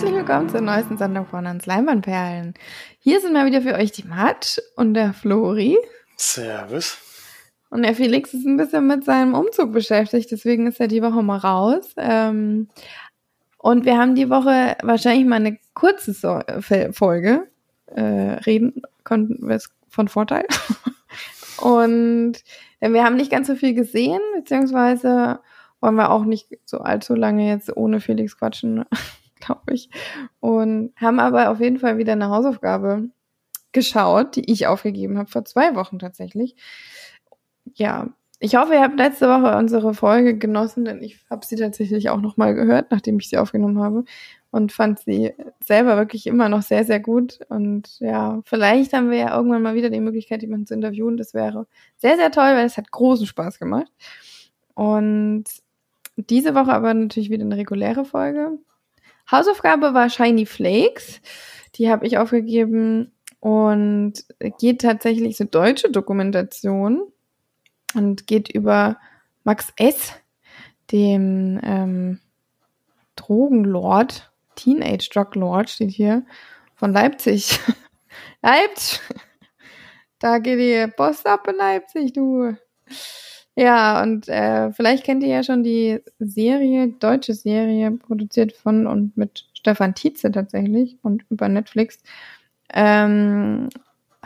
herzlich willkommen zur neuesten Sendung von Hans Leinwandperlen. Hier sind mal wieder für euch die Matt und der Flori. Servus. Und der Felix ist ein bisschen mit seinem Umzug beschäftigt, deswegen ist er die Woche mal raus. Ähm, und wir haben die Woche wahrscheinlich mal eine kurze Folge. Äh, reden konnten wir es von Vorteil. und wir haben nicht ganz so viel gesehen, beziehungsweise wollen wir auch nicht so allzu lange jetzt ohne Felix quatschen, glaube ich. Und haben aber auf jeden Fall wieder eine Hausaufgabe geschaut, die ich aufgegeben habe vor zwei Wochen tatsächlich. Ja, ich hoffe, ihr habt letzte Woche unsere Folge genossen, denn ich habe sie tatsächlich auch nochmal gehört, nachdem ich sie aufgenommen habe und fand sie selber wirklich immer noch sehr, sehr gut. Und ja, vielleicht haben wir ja irgendwann mal wieder die Möglichkeit, jemanden zu interviewen. Das wäre sehr, sehr toll, weil es hat großen Spaß gemacht. Und diese Woche aber natürlich wieder eine reguläre Folge. Hausaufgabe war Shiny Flakes. Die habe ich aufgegeben und geht tatsächlich so deutsche Dokumentation und geht über Max S., dem ähm, Drogenlord, Teenage Drug Lord steht hier, von Leipzig. Leipzig! Da geht die Post ab in Leipzig, du. Ja, und äh, vielleicht kennt ihr ja schon die Serie, deutsche Serie, produziert von und mit Stefan Tietze tatsächlich und über Netflix. Ähm,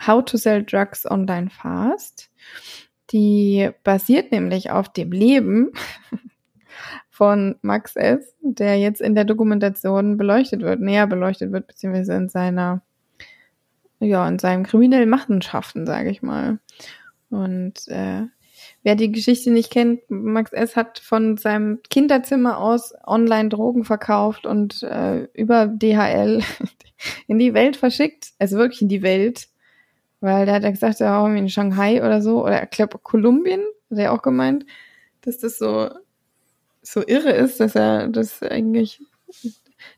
How to Sell Drugs Online Fast. Die basiert nämlich auf dem Leben von Max S., der jetzt in der Dokumentation beleuchtet wird, näher beleuchtet wird, beziehungsweise in seiner, ja, in seinen kriminellen Machenschaften, sage ich mal. Und äh, Wer die Geschichte nicht kennt, Max S. hat von seinem Kinderzimmer aus online Drogen verkauft und äh, über DHL in die Welt verschickt. Also wirklich in die Welt. Weil der hat ja gesagt, er war in Shanghai oder so, oder ich glaube Kolumbien, hat er auch gemeint, dass das so, so irre ist, dass er das eigentlich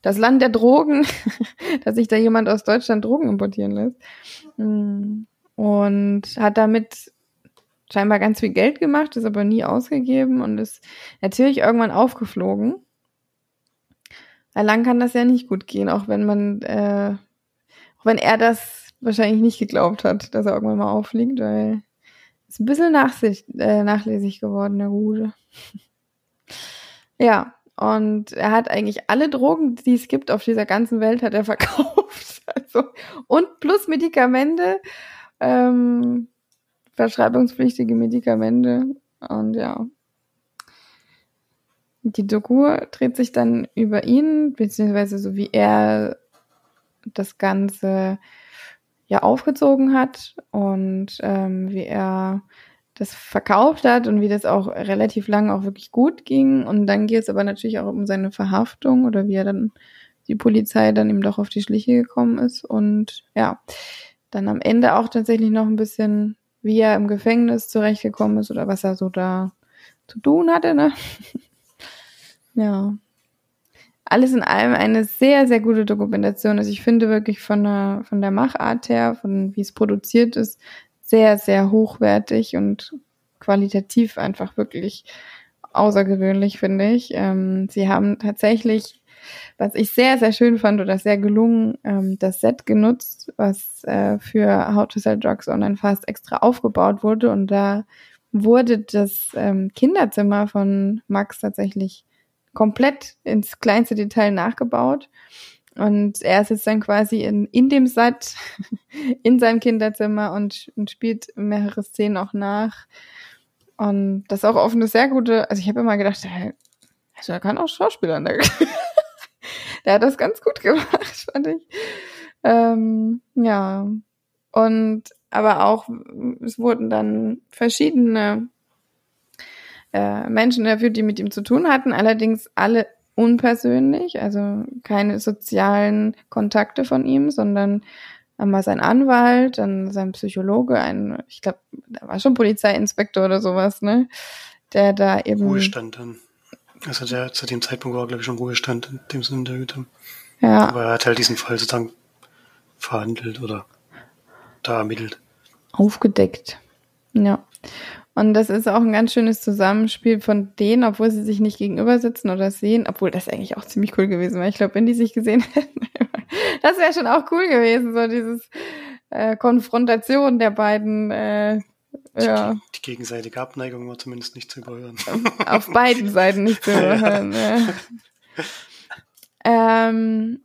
das Land der Drogen, dass sich da jemand aus Deutschland Drogen importieren lässt. Mm. Und hat damit scheinbar ganz viel Geld gemacht, ist aber nie ausgegeben und ist natürlich irgendwann aufgeflogen. Lang kann das ja nicht gut gehen, auch wenn man, äh, auch wenn er das wahrscheinlich nicht geglaubt hat, dass er irgendwann mal auffliegt, weil ist ein bisschen nachsicht, äh, nachlässig geworden, der Gute. ja, und er hat eigentlich alle Drogen, die es gibt auf dieser ganzen Welt, hat er verkauft. Also, und plus Medikamente. Ähm, verschreibungspflichtige Medikamente. Und ja. Die Doku dreht sich dann über ihn, beziehungsweise so wie er das Ganze ja aufgezogen hat und ähm, wie er das verkauft hat und wie das auch relativ lang auch wirklich gut ging. Und dann geht es aber natürlich auch um seine Verhaftung oder wie er dann die Polizei dann ihm doch auf die Schliche gekommen ist. Und ja, dann am Ende auch tatsächlich noch ein bisschen wie er im Gefängnis zurechtgekommen ist oder was er so da zu tun hatte, ne? ja. Alles in allem eine sehr, sehr gute Dokumentation. Also ich finde wirklich von der, von der Machart her, von wie es produziert ist, sehr, sehr hochwertig und qualitativ einfach wirklich außergewöhnlich, finde ich. Ähm, sie haben tatsächlich was ich sehr, sehr schön fand oder sehr gelungen, ähm, das Set genutzt, was äh, für How to Sell Drugs Online Fast extra aufgebaut wurde. Und da wurde das ähm, Kinderzimmer von Max tatsächlich komplett ins kleinste Detail nachgebaut. Und er ist jetzt dann quasi in, in dem Set, in seinem Kinderzimmer und, und spielt mehrere Szenen auch nach. Und das ist auch oft eine sehr gute, also ich habe immer gedacht, also er kann auch Schauspieler. Ne? der hat das ganz gut gemacht, fand ich. Ähm, ja. Und aber auch, es wurden dann verschiedene äh, Menschen interviewt, die mit ihm zu tun hatten, allerdings alle unpersönlich, also keine sozialen Kontakte von ihm, sondern einmal sein Anwalt, dann sein Psychologe, ein, ich glaube, da war schon Polizeiinspektor oder sowas, ne? Der da eben. Ruhestand dann. Also der zu dem Zeitpunkt war, glaube ich, schon Ruhestand, in dem sie interviewt haben. Ja. Aber er hat halt diesen Fall sozusagen verhandelt oder da ermittelt. Aufgedeckt. Ja. Und das ist auch ein ganz schönes Zusammenspiel von denen, obwohl sie sich nicht gegenüber sitzen oder sehen, obwohl das eigentlich auch ziemlich cool gewesen wäre. Ich glaube, wenn die sich gesehen hätten, das wäre schon auch cool gewesen, so dieses äh, Konfrontation der beiden. Äh, ja. Die, die gegenseitige Abneigung war zumindest nicht zu überhören. Auf beiden Seiten nicht zu überhören. ja. Ja. Ähm,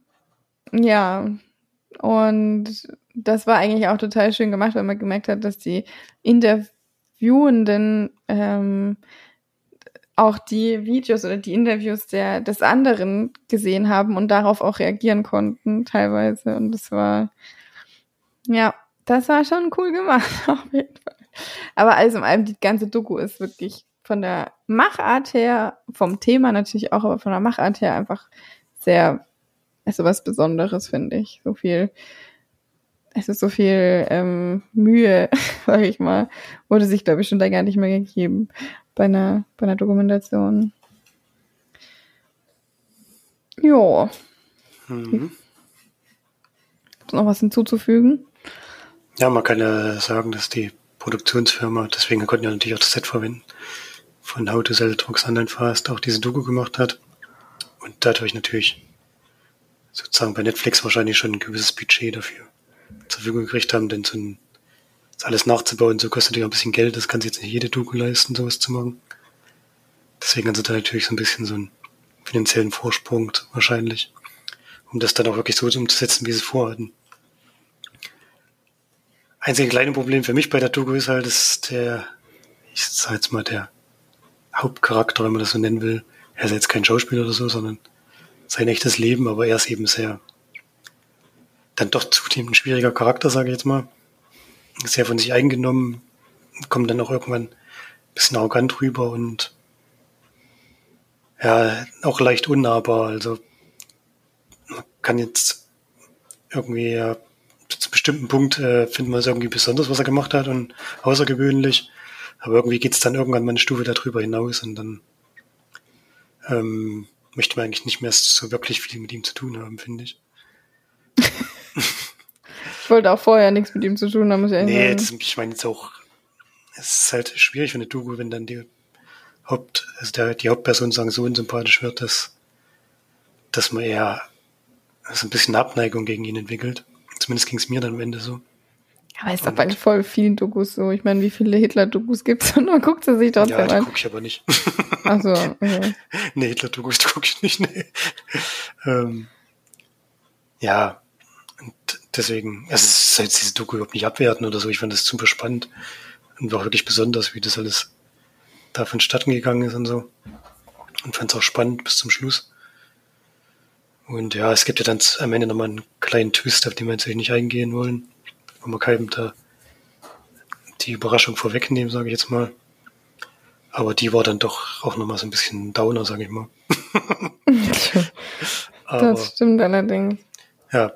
ja, und das war eigentlich auch total schön gemacht, weil man gemerkt hat, dass die Interviewenden ähm, auch die Videos oder die Interviews der, des anderen gesehen haben und darauf auch reagieren konnten, teilweise. Und das war, ja, das war schon cool gemacht, auf jeden. Aber alles in allem, die ganze Doku ist wirklich von der Machart her, vom Thema natürlich auch, aber von der Machart her einfach sehr, also was Besonderes, finde ich. So viel es ist so viel ähm, Mühe, sage ich mal, wurde sich, glaube ich, schon länger nicht mehr gegeben bei einer, bei einer Dokumentation. Ja. Mhm. Gibt noch was hinzuzufügen? Ja, man kann ja sagen, dass die Produktionsfirma, deswegen konnten wir natürlich auch das Set verwenden, von How to Sell Drugs Online Fast auch diese Doku gemacht hat und dadurch natürlich sozusagen bei Netflix wahrscheinlich schon ein gewisses Budget dafür zur Verfügung gekriegt haben, denn so ein, das alles nachzubauen, so kostet ja ein bisschen Geld, das kann sich jetzt nicht jede Doku leisten, sowas zu machen. Deswegen haben sie da natürlich so ein bisschen so einen finanziellen Vorsprung wahrscheinlich, um das dann auch wirklich so umzusetzen, wie sie vorhatten. Einzige kleine Problem für mich bei der Doku ist halt, dass der, ich sag jetzt mal, der Hauptcharakter, wenn man das so nennen will, er ist jetzt kein Schauspieler oder so, sondern sein echtes Leben, aber er ist eben sehr dann doch zunehmend ein schwieriger Charakter, sage ich jetzt mal. Sehr von sich eingenommen, kommt dann auch irgendwann ein bisschen arrogant rüber und ja, auch leicht unnahbar. Also man kann jetzt irgendwie ja, zu bestimmten Punkt äh, finden wir es irgendwie besonders, was er gemacht hat und außergewöhnlich. Aber irgendwie geht es dann irgendwann mal eine Stufe darüber hinaus und dann ähm, möchte man eigentlich nicht mehr so wirklich viel mit ihm zu tun haben, finde ich. ich wollte auch vorher nichts mit ihm zu tun haben. Muss ich nee, das, ich meine jetzt auch, es ist halt schwierig für eine Doku, wenn dann die Haupt, also der, die Hauptperson sagen, so unsympathisch wird, dass, dass man eher also ein bisschen Abneigung gegen ihn entwickelt. Zumindest ging es mir dann am Ende so. Aber ist doch bei voll vielen Dokus so. Ich meine, wie viele Hitler-Dokus gibt es? Und man guckt sie sich trotzdem ja, die an. gucke ich aber nicht. Ach so, okay. nee, Hitler-Dokus gucke ich nicht, nee. ähm, ja, und deswegen, also es soll jetzt diese Doku überhaupt nicht abwerten oder so. Ich fand das super spannend und war wirklich besonders, wie das alles da vonstatten gegangen ist und so. Und fand es auch spannend bis zum Schluss. Und ja, es gibt ja dann am Ende nochmal einen kleinen Twist, auf den wir natürlich nicht eingehen wollen, wo wir keinem da die Überraschung vorwegnehmen, sage ich jetzt mal. Aber die war dann doch auch nochmal so ein bisschen Downer, sage ich mal. das stimmt allerdings. Ja.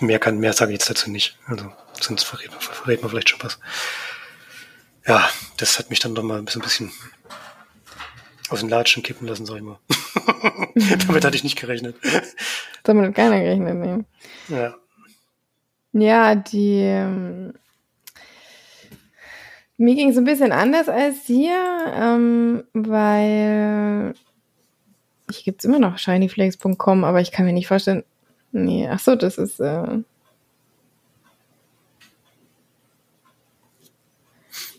Mehr kann, mehr sage ich jetzt dazu nicht. Also, sonst verrät man, verrät man vielleicht schon was. Ja, das hat mich dann doch mal ein bisschen, ein bisschen aus den Latschen kippen lassen, sag ich mal. Damit hatte ich nicht gerechnet. Damit hat keiner gerechnet, nee. Ja. Ja, die, ähm, mir ging es ein bisschen anders als dir, ähm, weil hier gibt es immer noch shinyflakes.com, aber ich kann mir nicht vorstellen. Nee, ach so, das ist. Äh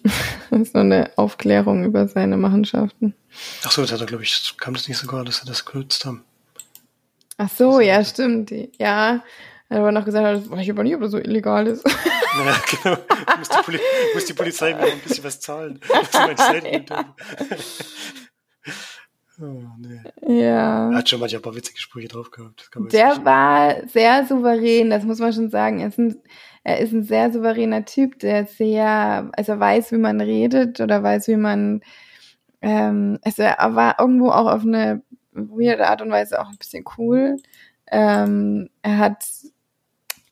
das ist nur eine Aufklärung über seine Machenschaften. Ach so, das hat er, glaube ich, kam das nicht sogar, dass er das genutzt haben. Ach so, ja, stimmt. Ja, er hat aber noch gesagt, das weiß ich aber nicht, ob das so illegal ist. Naja, genau. Muss die, Poli muss die Polizei mir ein bisschen was zahlen. Oh, nee. Ja. Er hat schon manchmal ein paar witzige Sprüche drauf gehabt. Der war sehr souverän, das muss man schon sagen. Er ist, ein, er ist ein sehr souveräner Typ, der sehr, also weiß, wie man redet oder weiß, wie man, ähm, also er war irgendwo auch auf eine weirde Art und Weise auch ein bisschen cool. Ähm, er hat,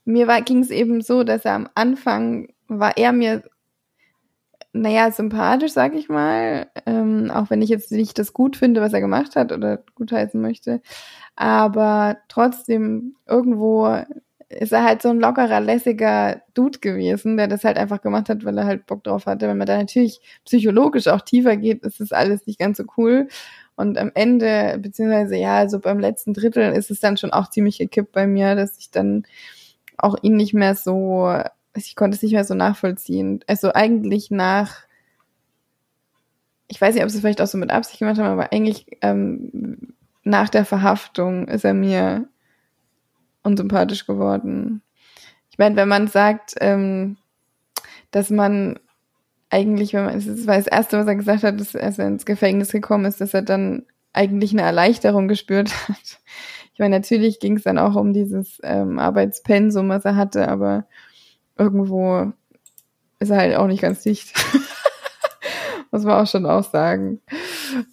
mir ging es eben so, dass er am Anfang war er mir naja, sympathisch, sag ich mal. Ähm, auch wenn ich jetzt nicht das gut finde, was er gemacht hat oder gutheißen möchte. Aber trotzdem irgendwo ist er halt so ein lockerer, lässiger Dude gewesen, der das halt einfach gemacht hat, weil er halt Bock drauf hatte. Wenn man da natürlich psychologisch auch tiefer geht, ist das alles nicht ganz so cool. Und am Ende, beziehungsweise ja, also beim letzten Drittel ist es dann schon auch ziemlich gekippt bei mir, dass ich dann auch ihn nicht mehr so, ich konnte es nicht mehr so nachvollziehen. Also eigentlich nach, ich weiß nicht, ob sie es vielleicht auch so mit Absicht gemacht haben, aber eigentlich ähm, nach der Verhaftung ist er mir unsympathisch geworden. Ich meine, wenn man sagt, ähm, dass man eigentlich, wenn man, das war das Erste, was er gesagt hat, dass, als er ins Gefängnis gekommen ist, dass er dann eigentlich eine Erleichterung gespürt hat. Ich meine, natürlich ging es dann auch um dieses ähm, Arbeitspensum, was er hatte, aber irgendwo ist er halt auch nicht ganz dicht. Muss man auch schon auch sagen.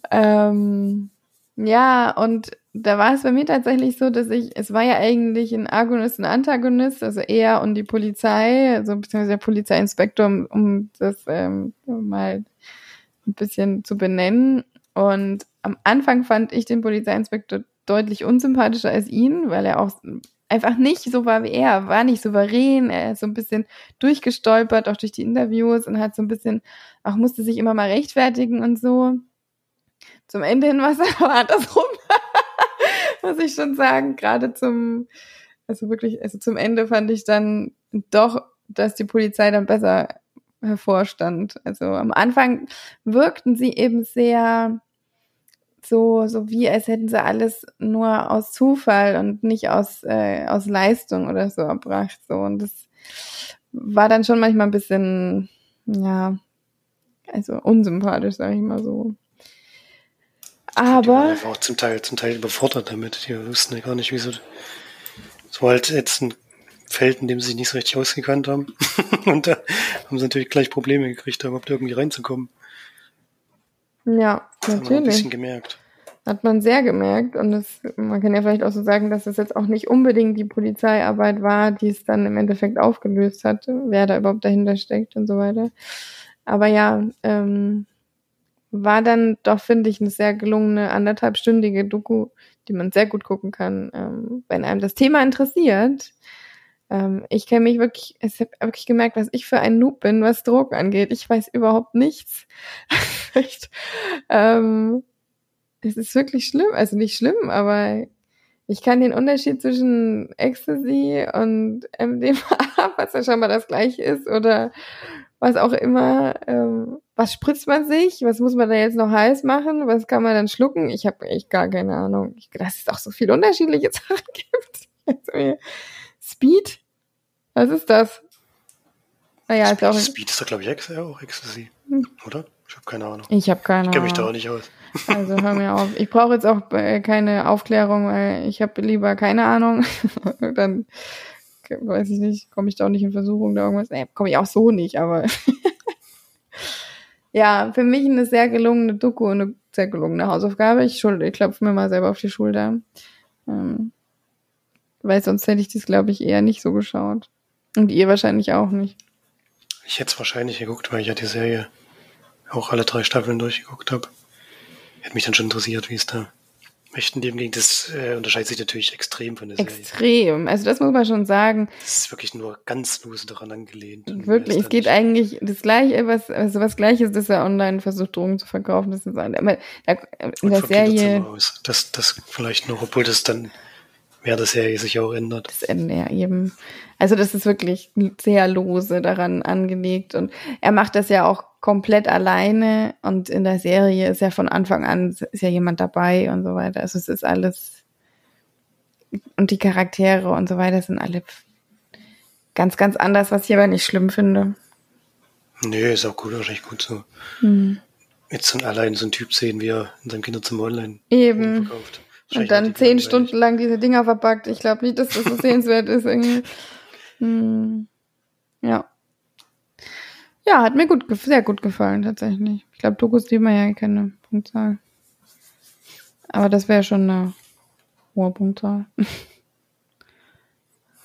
Ähm, ja, und da war es bei mir tatsächlich so, dass ich, es war ja eigentlich ein Agonist und Antagonist, also er und die Polizei, also beziehungsweise der Polizeiinspektor, um, um das ähm, mal ein bisschen zu benennen. Und am Anfang fand ich den Polizeiinspektor deutlich unsympathischer als ihn, weil er auch einfach nicht so war wie er, war nicht souverän, er ist so ein bisschen durchgestolpert, auch durch die Interviews und hat so ein bisschen, auch musste sich immer mal rechtfertigen und so. Zum Ende hin war es aber andersrum. muss ich schon sagen, gerade zum, also wirklich, also zum Ende fand ich dann doch, dass die Polizei dann besser hervorstand. Also am Anfang wirkten sie eben sehr so, so wie als hätten sie alles nur aus Zufall und nicht aus, äh, aus Leistung oder so erbracht. So. Und das war dann schon manchmal ein bisschen, ja, also unsympathisch, sage ich mal so. Aber. Die waren einfach auch zum Teil, zum Teil überfordert damit. Die wussten ja gar nicht, wieso. So halt jetzt ein Feld, in dem sie sich nicht so richtig ausgekannt haben. und da haben sie natürlich gleich Probleme gekriegt, da überhaupt irgendwie reinzukommen. Ja, das natürlich. Hat man ein bisschen gemerkt. Hat man sehr gemerkt. Und das, man kann ja vielleicht auch so sagen, dass es jetzt auch nicht unbedingt die Polizeiarbeit war, die es dann im Endeffekt aufgelöst hat, wer da überhaupt dahinter steckt und so weiter. Aber ja, ähm, war dann doch, finde ich, eine sehr gelungene anderthalbstündige Doku, die man sehr gut gucken kann, ähm, wenn einem das Thema interessiert. Ähm, ich kenne mich wirklich, ich habe wirklich gemerkt, was ich für ein Noob bin, was Drogen angeht. Ich weiß überhaupt nichts. Echt. Ähm, es ist wirklich schlimm, also nicht schlimm, aber ich kann den Unterschied zwischen Ecstasy und MDMA, was ja schon mal das gleiche ist, oder was auch immer, ähm, was spritzt man sich, was muss man da jetzt noch heiß machen, was kann man dann schlucken? Ich habe echt gar keine Ahnung, ich, dass es auch so viele unterschiedliche Sachen gibt. Also, Speed, was ist das? Naja, Speed, ist auch Speed ist doch, glaube ich, Ex auch Ecstasy, hm. oder? Ich habe keine Ahnung. Ich habe keine Ahnung. Ich kenne mich da auch nicht aus. Also hör mir auf. Ich brauche jetzt auch äh, keine Aufklärung, weil ich habe lieber keine Ahnung. Dann weiß ich nicht, komme ich da auch nicht in Versuchung da irgendwas. Nee, komme ich auch so nicht, aber ja, für mich eine sehr gelungene Doku und eine sehr gelungene Hausaufgabe. Ich, ich klopfe mir mal selber auf die Schulter. Ähm, weil sonst hätte ich das, glaube ich, eher nicht so geschaut. Und ihr wahrscheinlich auch nicht. Ich hätte es wahrscheinlich geguckt, weil ich ja die Serie auch alle drei Staffeln durchgeguckt habe. Hätte mich dann schon interessiert, wie es da echten Leben ging. Das äh, unterscheidet sich natürlich extrem von der Serie. Extrem. Also das muss man schon sagen. Das ist wirklich nur ganz lose daran angelehnt. Wirklich, es geht eigentlich das Gleiche, was, also was Gleiches, dass er online versucht, Drogen zu verkaufen. Das ist aber in der Serie. Das, das vielleicht noch, obwohl das dann während der Serie sich auch ändert. Das Ende ja eben. Also das ist wirklich sehr lose daran angelegt und er macht das ja auch komplett alleine und in der Serie ist ja von Anfang an ist ja jemand dabei und so weiter. Also es ist alles und die Charaktere und so weiter sind alle ganz, ganz anders, was ich aber nicht schlimm finde. Nee, ist auch gut, wahrscheinlich gut so. Mhm. Jetzt so allein so ein Typ sehen, wie er in seinem Kinderzimmer online Eben. verkauft. Und dann zehn Stunden lang diese Dinger verpackt. Ich glaube nicht, dass das so sehenswert ist irgendwie. Hm. Ja. Ja, hat mir gut, sehr gut gefallen, tatsächlich. Ich glaube, Dokus, die man ja keine Punktzahl. Aber das wäre schon eine hohe Punktzahl.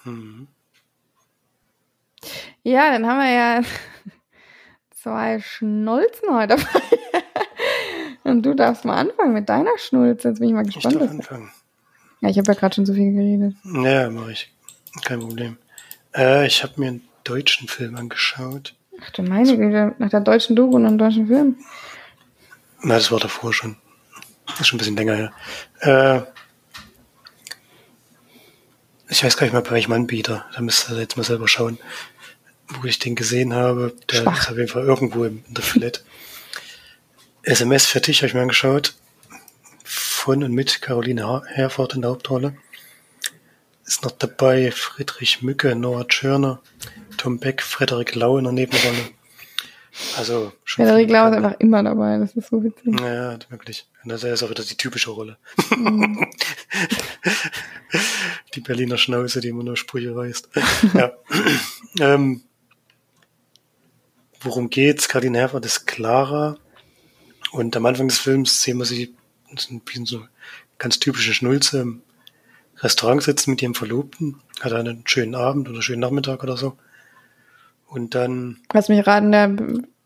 Hm. Ja, dann haben wir ja zwei Schnulzen heute dabei. Und du darfst mal anfangen mit deiner Schnulze. Jetzt bin ich mal gespannt. Ich darf anfangen. Ja, ich habe ja gerade schon so viel geredet. Ja, mache ich. Kein Problem. Äh, ich habe mir einen deutschen Film angeschaut. Ach du meine Güte, nach der deutschen Doku und einem deutschen Film. Na, das war davor schon. Das ist schon ein bisschen länger her. Äh, ich weiß gar nicht mehr, bei welchem Anbieter. Da müsst ihr jetzt mal selber schauen, wo ich den gesehen habe. Der Schwach. ist auf jeden Fall irgendwo in der Flat. SMS für dich habe ich mir angeschaut. Von und mit Caroline Herford in der Hauptrolle. Ist noch dabei Friedrich Mücke, Noah Tschörner, Tom Beck, Frederik Lau in der Nebenrolle. Also schon Frederik Lau ist einfach immer dabei, das ist so witzig. ja, wirklich. Und das ist auch wieder die typische Rolle. Mhm. die Berliner Schnauze, die immer nur Sprüche reißt. ja. ähm, worum geht's? Caroline Herford ist Clara. Und am Anfang des Films sehen wir sie ein bisschen so ganz typische Schnulze im Restaurant sitzen mit ihrem Verlobten. Hat einen schönen Abend oder schönen Nachmittag oder so. Und dann Lass mich raten, der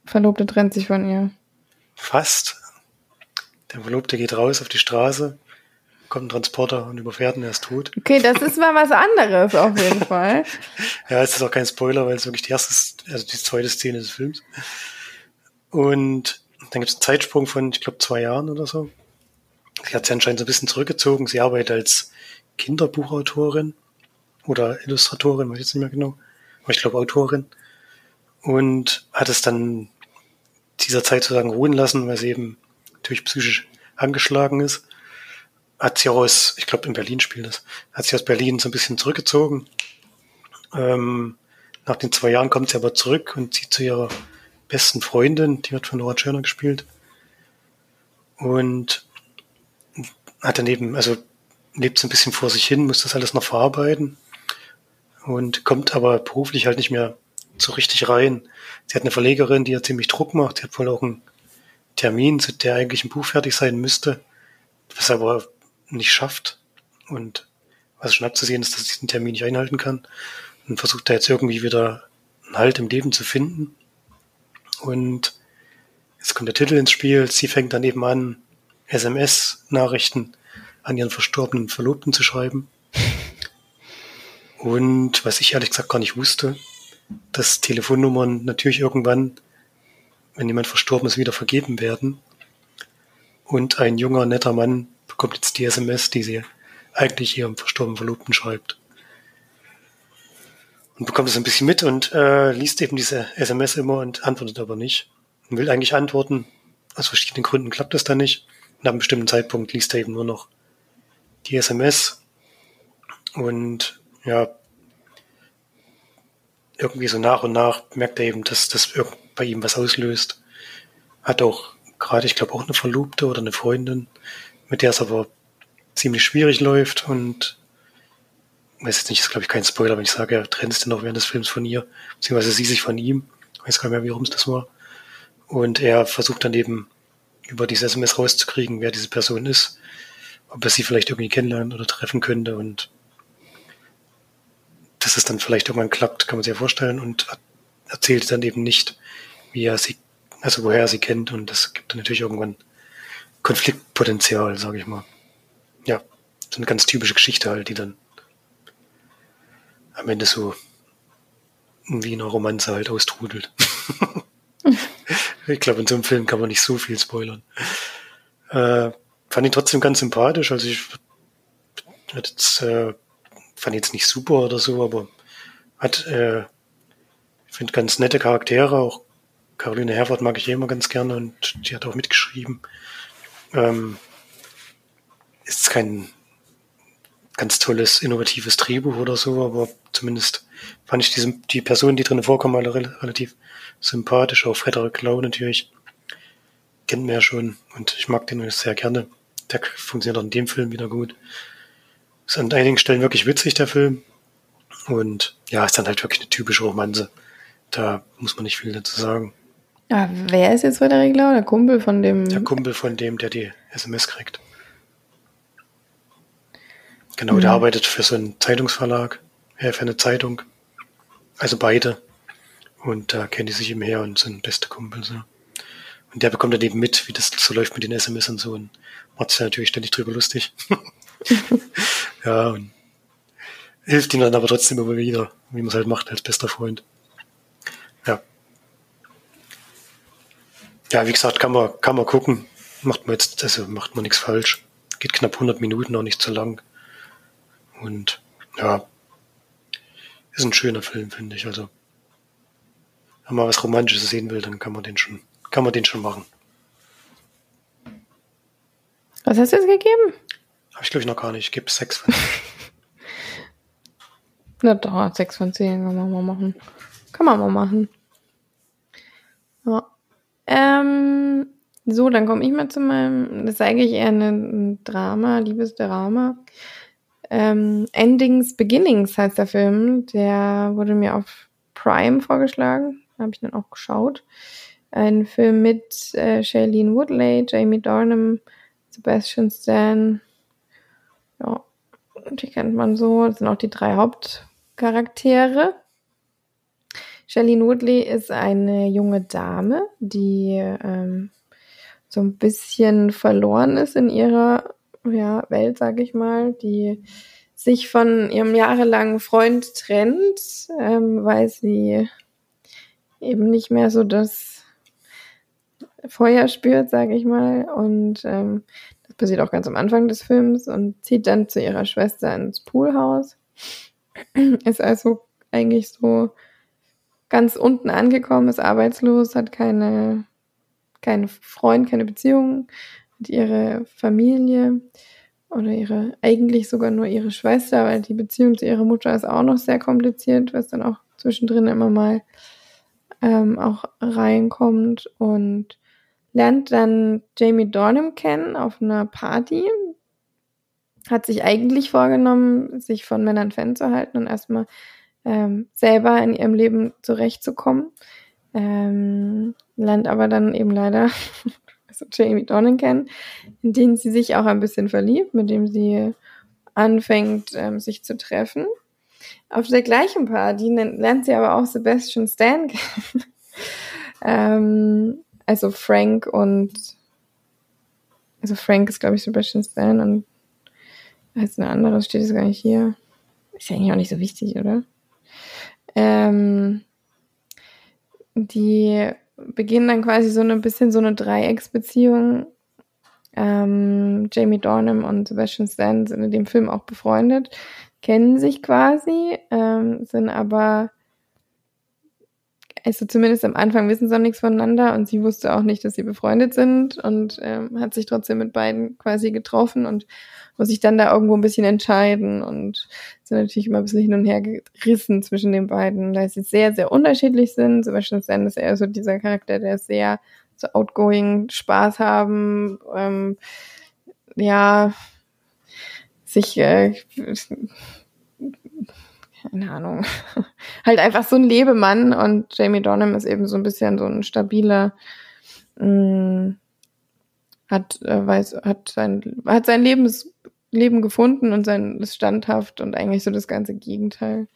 Verlobte trennt sich von ihr. Fast. Der Verlobte geht raus auf die Straße, kommt ein Transporter und überfährt ihn, er ist tot. Okay, das ist mal was anderes auf jeden Fall. Ja, es ist auch kein Spoiler, weil es wirklich die erste, also die zweite Szene des Films. Und dann gibt es einen Zeitsprung von, ich glaube, zwei Jahren oder so. Sie hat sich anscheinend so ein bisschen zurückgezogen. Sie arbeitet als Kinderbuchautorin oder Illustratorin, weiß ich jetzt nicht mehr genau. Aber ich glaube Autorin. Und hat es dann dieser Zeit sozusagen ruhen lassen, weil sie eben natürlich psychisch angeschlagen ist. Hat sie aus, ich glaube in Berlin spielt das, hat sie aus Berlin so ein bisschen zurückgezogen. Ähm, nach den zwei Jahren kommt sie aber zurück und zieht zu ihrer besten Freundin, die wird von Nora Tschirner gespielt. Und hat daneben, also lebt so ein bisschen vor sich hin, muss das alles noch verarbeiten und kommt aber beruflich halt nicht mehr so richtig rein. Sie hat eine Verlegerin, die ihr ziemlich Druck macht. Sie hat wohl auch einen Termin, zu der eigentlich ein Buch fertig sein müsste, was er aber nicht schafft. Und was schon abzusehen ist, dass sie diesen Termin nicht einhalten kann. Und versucht da jetzt irgendwie wieder einen Halt im Leben zu finden. Und jetzt kommt der Titel ins Spiel. Sie fängt dann eben an, SMS-Nachrichten an ihren verstorbenen Verlobten zu schreiben. Und was ich ehrlich gesagt gar nicht wusste, dass Telefonnummern natürlich irgendwann, wenn jemand verstorben ist, wieder vergeben werden. Und ein junger, netter Mann bekommt jetzt die SMS, die sie eigentlich ihrem verstorbenen Verlobten schreibt. Und bekommt es ein bisschen mit und äh, liest eben diese SMS immer und antwortet aber nicht. Und will eigentlich antworten. Aus verschiedenen Gründen klappt das dann nicht. Und ab einem bestimmten Zeitpunkt liest er eben nur noch die SMS. Und ja, irgendwie so nach und nach merkt er eben, dass das bei ihm was auslöst. Hat auch gerade, ich glaube, auch eine Verlobte oder eine Freundin, mit der es aber ziemlich schwierig läuft und weiß jetzt nicht, ist glaube ich kein Spoiler, wenn ich sage, er trennt sich dann noch während des Films von ihr, beziehungsweise sie sich von ihm. Weiß gar nicht mehr, wie rum es das war. Und er versucht dann eben über diese SMS rauszukriegen, wer diese Person ist, ob er sie vielleicht irgendwie kennenlernen oder treffen könnte und dass es dann vielleicht irgendwann klappt, kann man sich ja vorstellen und er- erzählt dann eben nicht, wie er sie, also woher er sie kennt und das gibt dann natürlich irgendwann Konfliktpotenzial, sage ich mal. Ja, so eine ganz typische Geschichte halt, die dann am Ende so wie in einer Romanze halt austrudelt. ich glaube, in so einem Film kann man nicht so viel spoilern. Äh, fand ihn trotzdem ganz sympathisch. Also ich hat jetzt, äh, fand jetzt nicht super oder so, aber hat, äh, ich finde ganz nette Charaktere. Auch Caroline Herford mag ich immer ganz gerne und die hat auch mitgeschrieben. Ähm, ist kein ganz tolles, innovatives Drehbuch oder so, aber zumindest fand ich diese, die Personen, die drinnen vorkommen, alle rel relativ sympathisch. Auch Frederik Lau natürlich. Kennt man ja schon und ich mag den sehr gerne. Der funktioniert auch in dem Film wieder gut. Ist an einigen Stellen wirklich witzig, der Film. Und ja, ist dann halt wirklich eine typische Romanze. Da muss man nicht viel dazu sagen. Ah, wer ist jetzt Frederik Lau? Der Kumpel von dem. Der Kumpel von dem, der die SMS kriegt. Genau, der Mhm. arbeitet für so einen Zeitungsverlag, äh, für eine Zeitung. Also beide. Und da kennen die sich eben her und sind beste Kumpels. Ja. Und der bekommt dann eben mit, wie das so läuft mit den SMS und so. Und macht sich natürlich ständig drüber lustig. ja, und hilft ihm dann aber trotzdem immer wieder, wie man es halt macht als bester Freund. Ja. Ja, wie gesagt, kann man, kann man gucken. Macht man jetzt, also macht man nichts falsch. Geht knapp 100 Minuten, auch nicht zu lang. Und ja, ist ein schöner Film, finde ich. Also, wenn man was Romantisches sehen will, dann kann man den schon, kann man den schon machen. Was hast du jetzt gegeben? Habe ich glaube ich noch gar nicht. Ich gebe sechs von Na doch, sechs von zehn kann man mal machen. Kann man mal machen. Ja. Ähm, so, dann komme ich mal zu meinem, das ist eigentlich eher ein Drama, Liebesdrama. Ähm, Endings Beginnings heißt der Film. Der wurde mir auf Prime vorgeschlagen. Habe ich dann auch geschaut. Ein Film mit äh, Shailene Woodley, Jamie Dornham, Sebastian Stan. Ja, die kennt man so. Das sind auch die drei Hauptcharaktere. Shailene Woodley ist eine junge Dame, die ähm, so ein bisschen verloren ist in ihrer ja, Welt, sag ich mal, die sich von ihrem jahrelangen Freund trennt, ähm, weil sie eben nicht mehr so das Feuer spürt, sage ich mal. Und ähm, passiert auch ganz am Anfang des Films und zieht dann zu ihrer Schwester ins Poolhaus. Ist also eigentlich so ganz unten angekommen, ist arbeitslos, hat keine, keinen Freund, keine Beziehung, hat ihre Familie oder ihre, eigentlich sogar nur ihre Schwester, weil die Beziehung zu ihrer Mutter ist auch noch sehr kompliziert, was dann auch zwischendrin immer mal ähm, auch reinkommt und lernt dann Jamie Dornham kennen auf einer Party. Hat sich eigentlich vorgenommen, sich von Männern fernzuhalten und erstmal ähm, selber in ihrem Leben zurechtzukommen. Ähm, lernt aber dann eben leider also Jamie Dornan kennen, in den sie sich auch ein bisschen verliebt, mit dem sie anfängt, ähm, sich zu treffen. Auf der gleichen Party lernt sie aber auch Sebastian Stan kennen. ähm, also Frank und also Frank ist, glaube ich, Sebastian Stan und als eine andere steht es gar nicht hier. Ist ja eigentlich auch nicht so wichtig, oder? Ähm, die beginnen dann quasi so ein bisschen so eine Dreiecksbeziehung. Ähm, Jamie Dornham und Sebastian Stan sind in dem Film auch befreundet, kennen sich quasi, ähm, sind aber also zumindest am Anfang wissen sie auch nichts voneinander und sie wusste auch nicht, dass sie befreundet sind und ähm, hat sich trotzdem mit beiden quasi getroffen und muss sich dann da irgendwo ein bisschen entscheiden und sind natürlich immer ein bisschen hin und her gerissen zwischen den beiden, da sie sehr, sehr unterschiedlich sind. Zum Beispiel Stan ist eher so dieser Charakter, der sehr so outgoing, Spaß haben, ähm, ja, sich äh, keine Ahnung, halt einfach so ein Lebemann und Jamie Dornham ist eben so ein bisschen so ein stabiler, mh, mm, hat, äh, weiß, hat sein, hat sein Lebens, Leben gefunden und sein, ist standhaft und eigentlich so das ganze Gegenteil.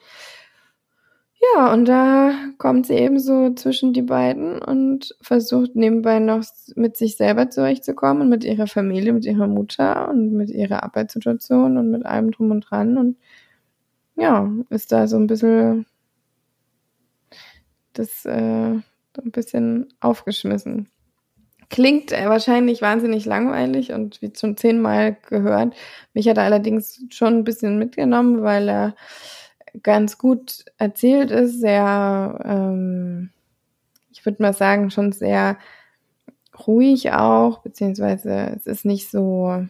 Ja, und da kommt sie eben so zwischen die beiden und versucht nebenbei noch mit sich selber zurechtzukommen und mit ihrer Familie, mit ihrer Mutter und mit ihrer Arbeitssituation und mit allem drum und dran und ja, ist da so ein bisschen das äh, so ein bisschen aufgeschmissen. Klingt äh, wahrscheinlich wahnsinnig langweilig und wie schon zehnmal gehört. Mich hat er allerdings schon ein bisschen mitgenommen, weil er ganz gut erzählt ist, sehr, ähm, ich würde mal sagen, schon sehr ruhig auch, beziehungsweise es ist nicht so,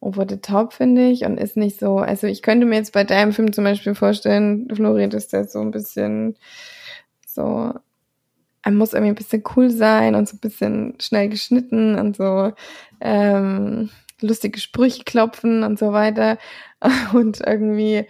over the top, finde ich, und ist nicht so, also ich könnte mir jetzt bei deinem Film zum Beispiel vorstellen, Flori, dass der so ein bisschen so, er muss irgendwie ein bisschen cool sein und so ein bisschen schnell geschnitten und so ähm, lustige Sprüche klopfen und so weiter. Und irgendwie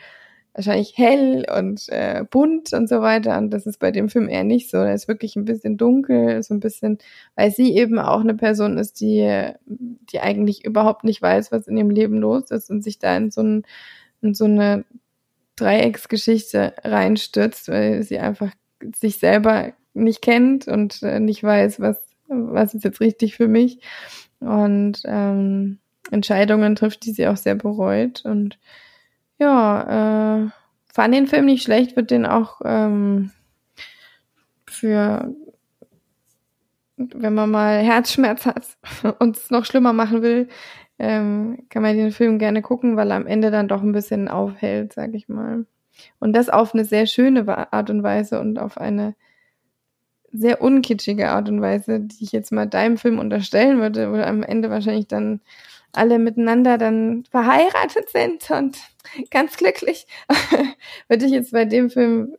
wahrscheinlich hell und äh, bunt und so weiter. Und das ist bei dem Film eher nicht so. Er ist wirklich ein bisschen dunkel, so ein bisschen, weil sie eben auch eine Person ist, die, die eigentlich überhaupt nicht weiß, was in ihrem Leben los ist und sich da in so, ein, in so eine Dreiecksgeschichte reinstürzt, weil sie einfach sich selber nicht kennt und äh, nicht weiß, was, was ist jetzt richtig für mich. Und ähm, Entscheidungen trifft, die sie auch sehr bereut. Und ja, äh, fand den Film nicht schlecht, wird den auch ähm, für wenn man mal Herzschmerz hat und es noch schlimmer machen will, ähm, kann man den Film gerne gucken, weil er am Ende dann doch ein bisschen aufhält, sag ich mal. Und das auf eine sehr schöne Art und Weise und auf eine sehr unkitschige Art und Weise, die ich jetzt mal deinem Film unterstellen würde, wo am Ende wahrscheinlich dann alle miteinander dann verheiratet sind und ganz glücklich. würde ich jetzt bei dem Film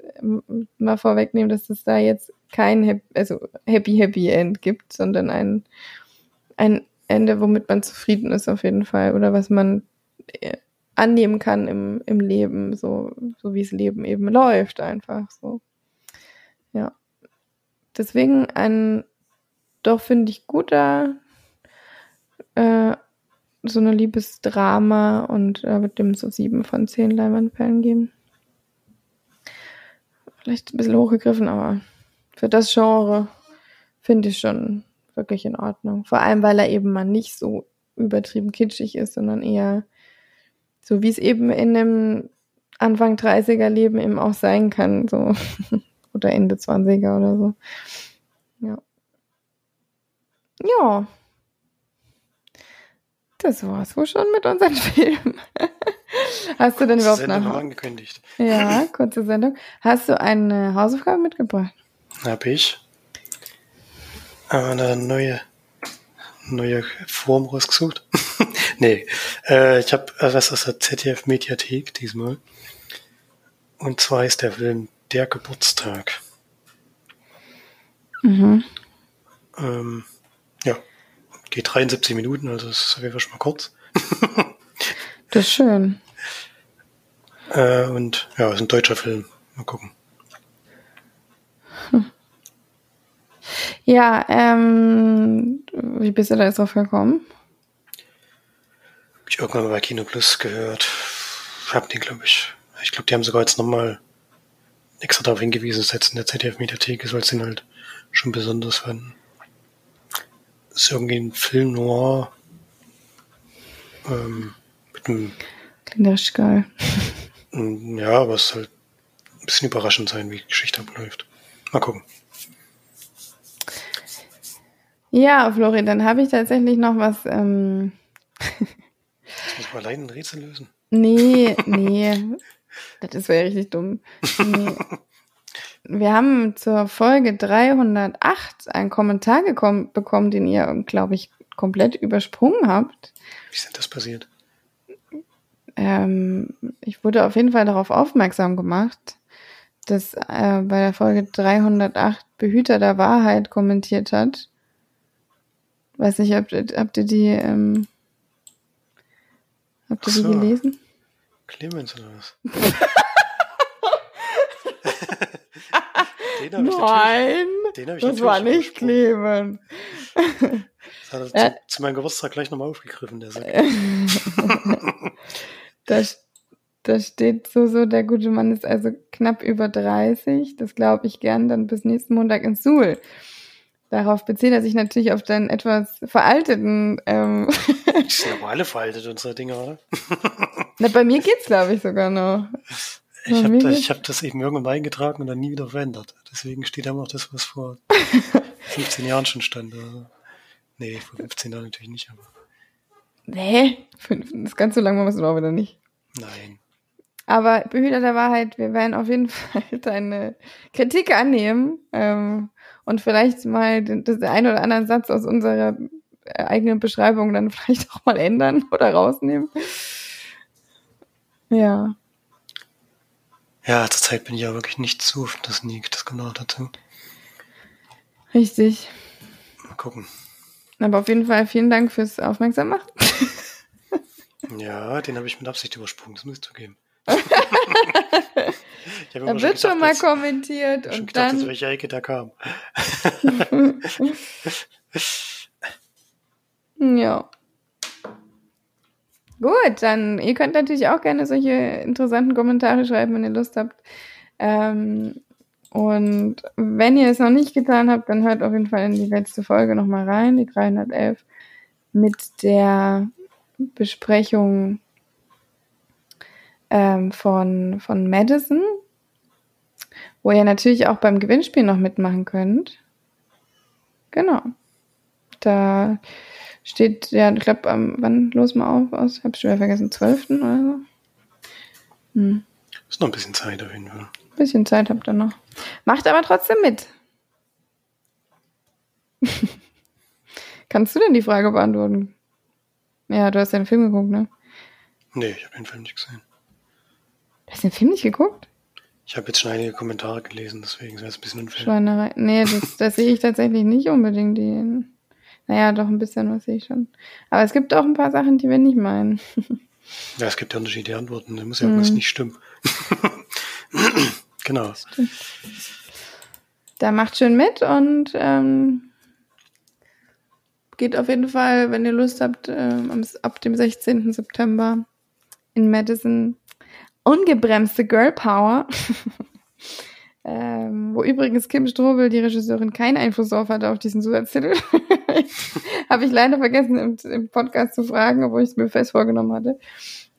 mal vorwegnehmen, dass es da jetzt kein Happy, also Happy Happy End gibt, sondern ein, ein Ende, womit man zufrieden ist auf jeden Fall oder was man äh, annehmen kann im, im Leben, so, so wie es Leben eben läuft, einfach so. Ja. Deswegen ein doch, finde ich, guter so eine Liebesdrama und äh, wird dem so sieben von zehn Leinwandperlen geben. Vielleicht ein bisschen hochgegriffen, aber für das Genre finde ich schon wirklich in Ordnung. Vor allem, weil er eben mal nicht so übertrieben kitschig ist, sondern eher so, wie es eben in einem Anfang 30er Leben eben auch sein kann, so. oder Ende 20er oder so. Ja. Ja. Das war's wohl schon mit unseren Filmen. Hast du denn überhaupt Sendung noch angekündigt? Ja, kurze Sendung. Hast du eine Hausaufgabe mitgebracht? Hab ich. Eine neue, neue Form rausgesucht. nee, äh, ich habe was aus der ZDF-Mediathek diesmal. Und zwar ist der Film Der Geburtstag. Mhm. Ähm, ja, geht 73 Minuten, also das ist auf jeden Fall schon mal kurz. das ist schön. Äh, und ja, ist ein deutscher Film. Mal gucken. Hm. Ja, ähm, wie bist du da jetzt drauf gekommen? Hab ich irgendwann mal bei Kino Plus gehört. Ich hab den, glaube ich. Ich glaube, die haben sogar jetzt nochmal extra darauf hingewiesen, dass jetzt in der ZDF-Mediathek ist, weil sie ihn halt schon besonders fanden. Ist irgendwie ein Film noir. Ähm, mit einem. Klingt richtig geil. Ja, aber es soll ein bisschen überraschend sein, wie die Geschichte abläuft. Mal gucken. Ja, Flori, dann habe ich tatsächlich noch was. Ähm Jetzt muss man allein ein Rätsel lösen. Nee, nee. das wäre richtig dumm. Nee. Wir haben zur Folge 308 einen Kommentar gekommen, bekommen, den ihr, glaube ich, komplett übersprungen habt. Wie ist denn das passiert? Ähm, ich wurde auf jeden Fall darauf aufmerksam gemacht, dass äh, bei der Folge 308 Behüter der Wahrheit kommentiert hat. Weiß nicht, habt, habt ihr die, ähm, habt ihr so. die gelesen? Clemens oder was? den Nein, den das war nicht Clemens. Das hat er ja. zu, zu, meinem Geburtstag gleich nochmal aufgegriffen, der Sack. da, da steht so, so, der gute Mann ist also knapp über 30. Das glaube ich gern, dann bis nächsten Montag ins Suhl. Darauf bezieht er sich natürlich auf deinen etwas veralteten. Ähm Die sind aber alle veraltet, unsere Dinge, oder? Na, bei mir geht's, glaube ich, sogar noch. Ich habe das, hab das eben irgendwann eingetragen und dann nie wieder verändert. Deswegen steht da immer noch das, was vor 15 Jahren schon stand. Also, nee, vor 15 Jahren natürlich nicht, aber. Nee, das ganz so lange machen wir es auch wieder nicht. Nein. Aber Behüter der Wahrheit, wir werden auf jeden Fall deine Kritik annehmen. Ähm, und vielleicht mal den, das ein oder anderen Satz aus unserer äh, eigenen Beschreibung dann vielleicht auch mal ändern oder rausnehmen. Ja. Ja, zurzeit bin ich ja wirklich nicht zu das Sneak, das genau dazu. Richtig. Mal gucken. Aber auf jeden Fall vielen Dank fürs Aufmerksam machen. ja, den habe ich mit Absicht übersprungen, das muss ich zugeben. da wird schon, gedacht, mal kommentiert und und dann. Gedacht, welche Ecke da kam. ja. Gut, dann ihr könnt natürlich auch gerne solche interessanten Kommentare schreiben, wenn ihr Lust habt. Ähm, und wenn ihr es noch nicht getan habt, dann hört auf jeden Fall in die letzte Folge nochmal rein, die 311, mit der Besprechung ähm, von, von Madison, wo ihr natürlich auch beim Gewinnspiel noch mitmachen könnt. Genau. Da steht, ja, ich glaube, ähm, wann los mal auf aus? Ich habe schon wieder vergessen, 12. oder so. Hm. Ist noch ein bisschen Zeit auf jeden Fall. Ein bisschen Zeit habt ihr noch. Macht aber trotzdem mit. Kannst du denn die Frage beantworten? Ja, du hast ja den Film geguckt, ne? Nee, ich habe den Film nicht gesehen. Du hast den Film nicht geguckt? Ich habe jetzt schon einige Kommentare gelesen, deswegen ist es ein bisschen unfair. Schweinerei. Nee, das, das sehe ich tatsächlich nicht unbedingt. Die, naja, doch ein bisschen was sehe ich schon. Aber es gibt auch ein paar Sachen, die wir nicht meinen. Ja, es gibt ja unterschiedliche Antworten. Da muss ja irgendwas hm. nicht stimmen. genau. Da macht schön mit und ähm, geht auf jeden Fall, wenn ihr Lust habt, ähm, ab dem 16. September in Madison ungebremste Girl Power. ähm, wo übrigens Kim Strobel, die Regisseurin, keinen Einfluss drauf hatte auf diesen Zusatztitel. Habe ich leider vergessen im, im Podcast zu fragen, obwohl ich es mir fest vorgenommen hatte.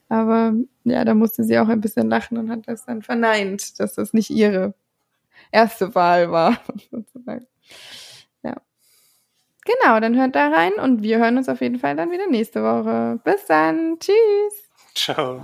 Aber ja, da musste sie auch ein bisschen lachen und hat das dann verneint, dass das nicht ihre erste Wahl war, sozusagen. Ja. Genau, dann hört da rein und wir hören uns auf jeden Fall dann wieder nächste Woche. Bis dann. Tschüss. Ciao.